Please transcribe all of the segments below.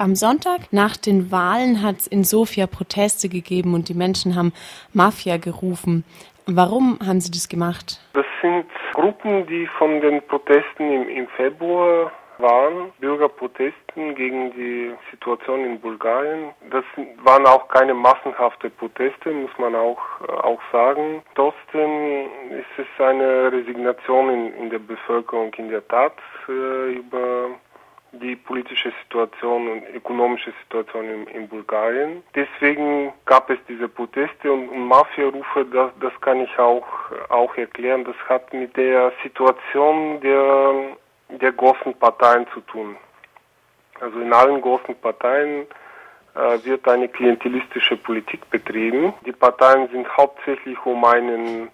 Am Sonntag nach den Wahlen hat es in Sofia Proteste gegeben und die Menschen haben Mafia gerufen. Warum haben sie das gemacht? Das sind Gruppen, die von den Protesten im, im Februar waren, Bürgerprotesten gegen die Situation in Bulgarien. Das waren auch keine massenhafte Proteste, muss man auch, auch sagen. Trotzdem ist es eine Resignation in, in der Bevölkerung in der Tat äh, über die politische Situation und ökonomische Situation in, in Bulgarien. Deswegen gab es diese Proteste und, und Mafia-Rufe, das, das kann ich auch, auch erklären. Das hat mit der Situation der, der großen Parteien zu tun. Also in allen großen Parteien äh, wird eine klientelistische Politik betrieben. Die Parteien sind hauptsächlich um einen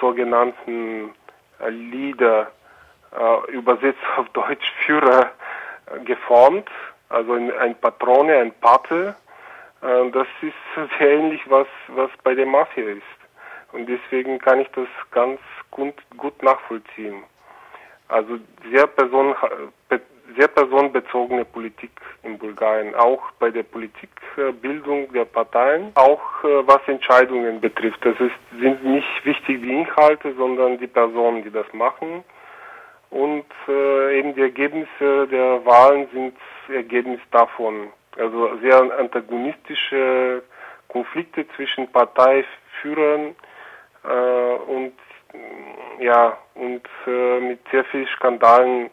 sogenannten äh, Leader, äh, übersetzt auf Deutsch Führer, geformt, also ein Patrone, ein Pate. Äh, das ist sehr ähnlich, was, was bei der Mafia ist. Und deswegen kann ich das ganz gut, gut nachvollziehen. Also sehr, person, sehr personenbezogene Politik in Bulgarien, auch bei der Politikbildung der Parteien, auch äh, was Entscheidungen betrifft. Das ist, sind nicht wichtig die Inhalte, sondern die Personen, die das machen und äh, eben die Ergebnisse der Wahlen sind Ergebnis davon. Also sehr antagonistische Konflikte zwischen Parteiführern äh, und ja und äh, mit sehr vielen Skandalen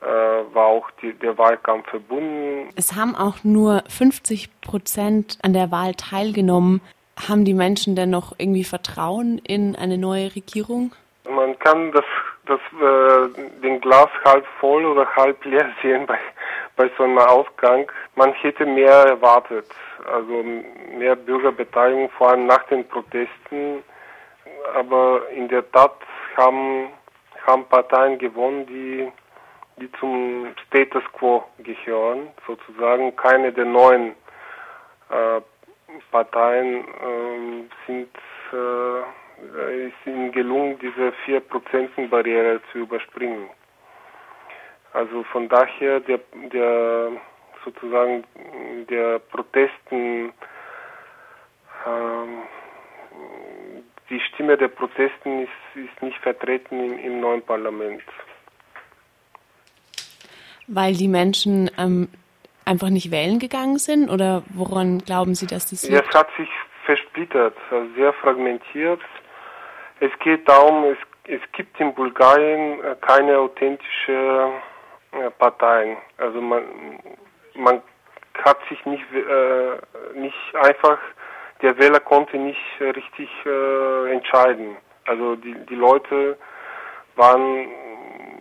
äh, war auch die, der Wahlkampf verbunden. Es haben auch nur 50 Prozent an der Wahl teilgenommen. Haben die Menschen denn noch irgendwie Vertrauen in eine neue Regierung? Man kann das das, äh, den Glas halb voll oder halb leer sehen bei, bei so einem Ausgang. Man hätte mehr erwartet, also mehr Bürgerbeteiligung, vor allem nach den Protesten. Aber in der Tat haben, haben Parteien gewonnen, die, die zum Status quo gehören, sozusagen. Keine der neuen äh, Parteien äh, sind äh, ist ihnen gelungen, diese 4%-Barriere zu überspringen. Also von daher der, der sozusagen der Protesten, ähm, die Stimme der Protesten ist, ist nicht vertreten im, im neuen Parlament. Weil die Menschen ähm, einfach nicht wählen gegangen sind oder woran glauben Sie, dass das liegt? Es hat sich versplittert, also sehr fragmentiert. Es geht darum, es, es gibt in Bulgarien äh, keine authentische äh, Parteien. Also man, man hat sich nicht, äh, nicht einfach, der Wähler konnte nicht richtig äh, entscheiden. Also die, die Leute waren,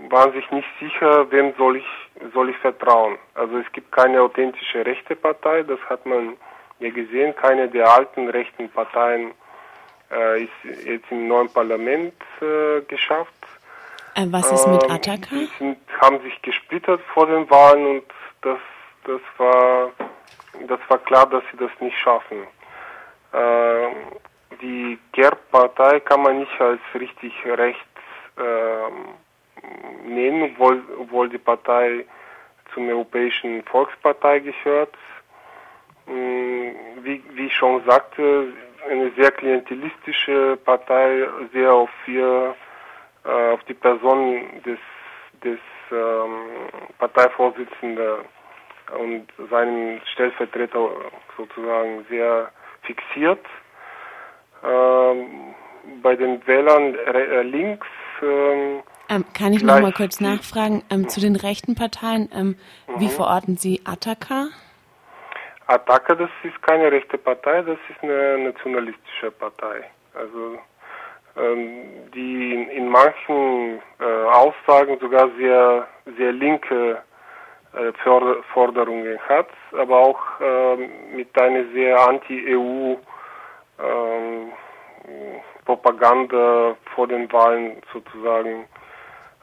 waren sich nicht sicher, wem soll ich, soll ich vertrauen. Also es gibt keine authentische rechte Partei, das hat man ja gesehen, keine der alten rechten Parteien äh, ist jetzt im neuen Parlament äh, geschafft. Äh, was ist mit ähm, Ataka? Die sind, haben sich gesplittert vor den Wahlen und das, das, war, das war klar, dass sie das nicht schaffen. Ähm, die GERB-Partei kann man nicht als richtig rechts äh, nehmen, obwohl, obwohl die Partei zum Europäischen Volkspartei gehört. Hm, wie, wie ich schon sagte, eine sehr klientelistische Partei, sehr auf ihr, äh, auf die Person des, des ähm, Parteivorsitzenden und seinem Stellvertreter sozusagen sehr fixiert. Ähm, bei den Wählern äh, links ähm, ähm, kann ich noch mal kurz nachfragen ähm, zu den rechten Parteien? Ähm, mhm. Wie verorten Sie Ataka? Ataka, das ist keine rechte Partei, das ist eine nationalistische Partei. Also ähm, die in, manchen äh, Aussagen sogar sehr sehr linke äh, Forderungen hat, aber auch äh, mit einer sehr anti-EU ähm, Propaganda vor den Wahlen sozusagen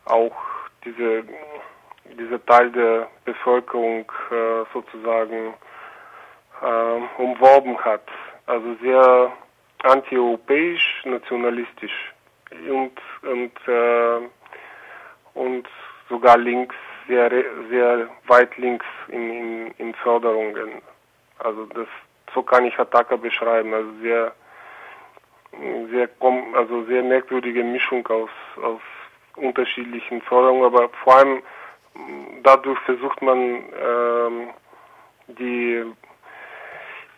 auch diese dieser Teil der Bevölkerung äh, sozusagen äh, umworben hat. Also sehr antieuropäisch, nationalistisch und, und, äh, und sogar links sehr, sehr weit links in, in, in Förderungen. Also das, so kann ich Hataka beschreiben. Also sehr, sehr, also sehr merkwürdige Mischung aus, aus unterschiedlichen Förderungen, aber vor allem dadurch versucht man ähm, die,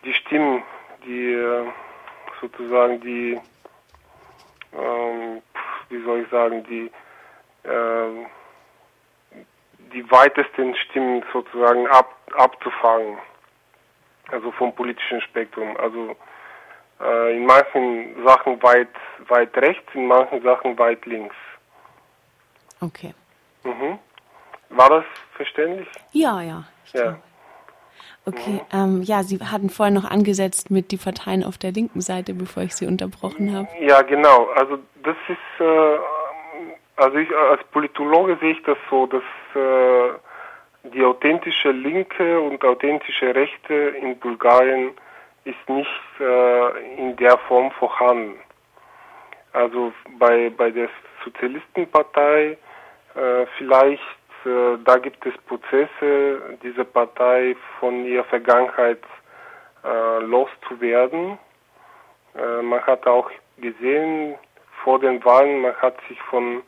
die Stimmen, die äh, sozusagen die, ähm, wie soll ich sagen, die, äh, die weitesten Stimmen sozusagen ab, abzufangen. Also vom politischen Spektrum. Also äh, in manchen Sachen weit, weit rechts, in manchen Sachen weit links. Okay. Mhm. War das verständlich? Ja, ja. Ja. Okay, ähm, ja, Sie hatten vorhin noch angesetzt mit die Parteien auf der linken Seite, bevor ich Sie unterbrochen habe. Ja, genau. Also das ist, äh, also ich als Politologe sehe ich das so, dass äh, die authentische Linke und authentische Rechte in Bulgarien ist nicht äh, in der Form vorhanden. Also bei, bei der Sozialistenpartei äh, vielleicht äh, da gibt es Prozesse, diese Partei von ihrer Vergangenheit äh, loszuwerden. Äh, man hat auch gesehen vor den Wahlen, man hat sich von,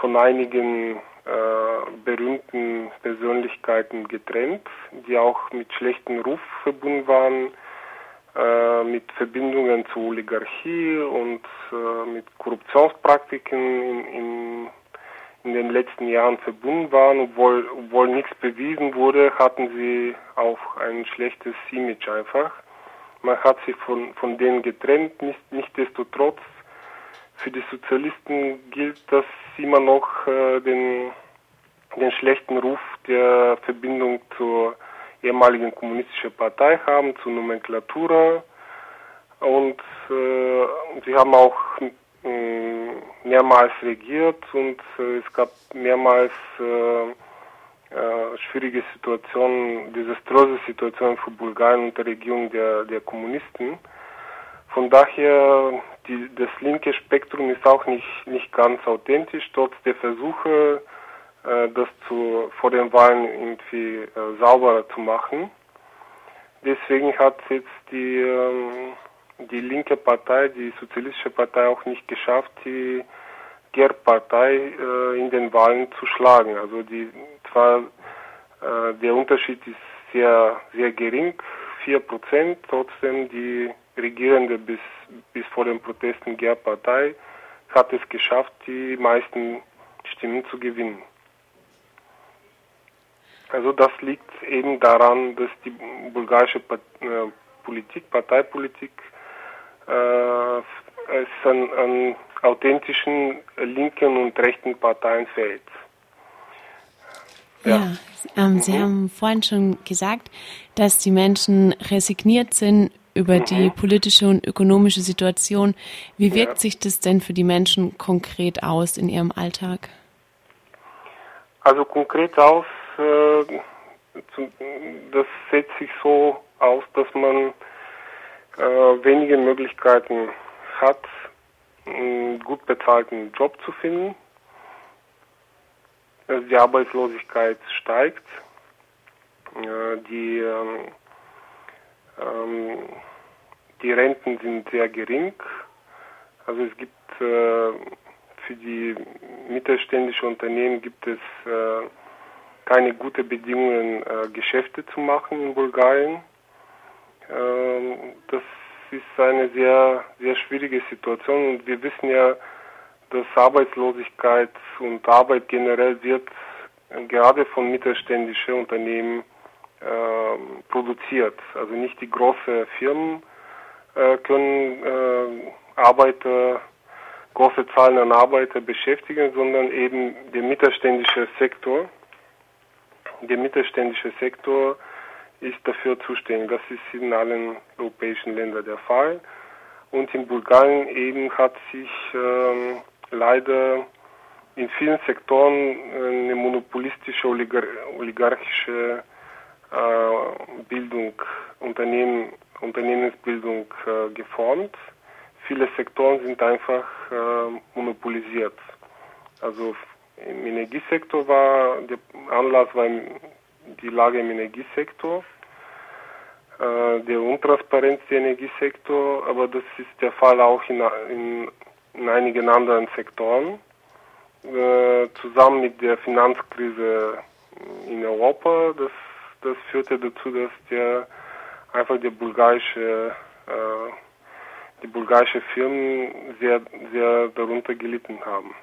von einigen äh, berühmten Persönlichkeiten getrennt, die auch mit schlechtem Ruf verbunden waren, äh, mit Verbindungen zur Oligarchie und äh, mit Korruptionspraktiken in, in in den letzten Jahren verbunden waren, obwohl, obwohl nichts bewiesen wurde, hatten sie auch ein schlechtes Image einfach. Man hat sich von, von denen getrennt, nicht, nichtsdestotrotz. Für die Sozialisten gilt das immer noch äh, den, den schlechten Ruf der Verbindung zur ehemaligen kommunistischen Partei haben, zur Nomenklatura. Und äh, sie haben auch äh, mehrmals regiert und äh, es gab mehrmals äh, schwierige Situationen, desaströse Situationen für Bulgarien unter Regierung der, der Kommunisten. Von daher, die, das linke Spektrum ist auch nicht, nicht ganz authentisch, trotz der Versuche, äh, das zu, vor den Wahlen irgendwie äh, sauberer zu machen. Deswegen hat jetzt die ähm, die linke Partei, die sozialistische Partei auch nicht geschafft, die GER-Partei äh, in den Wahlen zu schlagen. Also die zwar äh, der Unterschied ist sehr sehr gering, vier Prozent, trotzdem die regierende bis bis vor den Protesten GER-Partei hat es geschafft, die meisten Stimmen zu gewinnen. Also das liegt eben daran, dass die bulgarische äh, Politik, Parteipolitik es an, an authentischen linken und rechten Parteien fehlt. Ja, ja ähm, mhm. Sie haben vorhin schon gesagt, dass die Menschen resigniert sind über mhm. die politische und ökonomische Situation. Wie wirkt ja. sich das denn für die Menschen konkret aus in ihrem Alltag? Also konkret aus, äh, das setzt sich so aus, dass man äh, wenige Möglichkeiten hat, einen gut bezahlten Job zu finden. Also die Arbeitslosigkeit steigt. Äh, die, ähm, ähm, die Renten sind sehr gering. Also es gibt äh, für die mittelständischen Unternehmen gibt es äh, keine guten Bedingungen, äh, Geschäfte zu machen in Bulgarien. Ähm, das ist eine sehr, sehr schwierige Situation und wir wissen ja, dass Arbeitslosigkeit und Arbeit generell wird gerade von mittelständischen Unternehmen äh, produziert. Also nicht die großen Firmen äh, können äh, Arbeiter, große Zahlen an Arbeiter beschäftigen, sondern eben der mittelständische Sektor. Der mittelständische Sektor ist dafür zuständig. Das ist in allen europäischen Ländern der Fall. Und in Bulgarien eben hat sich ähm, leider in vielen Sektoren eine monopolistische oligar oligarchische äh, Bildung, Unternehmen, Unternehmensbildung äh, geformt. Viele Sektoren sind einfach äh, monopolisiert. Also im Energiesektor war, der Anlass war die Lage im Energiesektor, äh, der Untransparenz im Energiesektor, aber das ist der Fall auch in, in, in einigen anderen Sektoren. Äh, zusammen mit der Finanzkrise in Europa, das, das führte dazu, dass der einfach der bulgarische äh, die bulgarischen Firmen sehr, sehr darunter gelitten haben.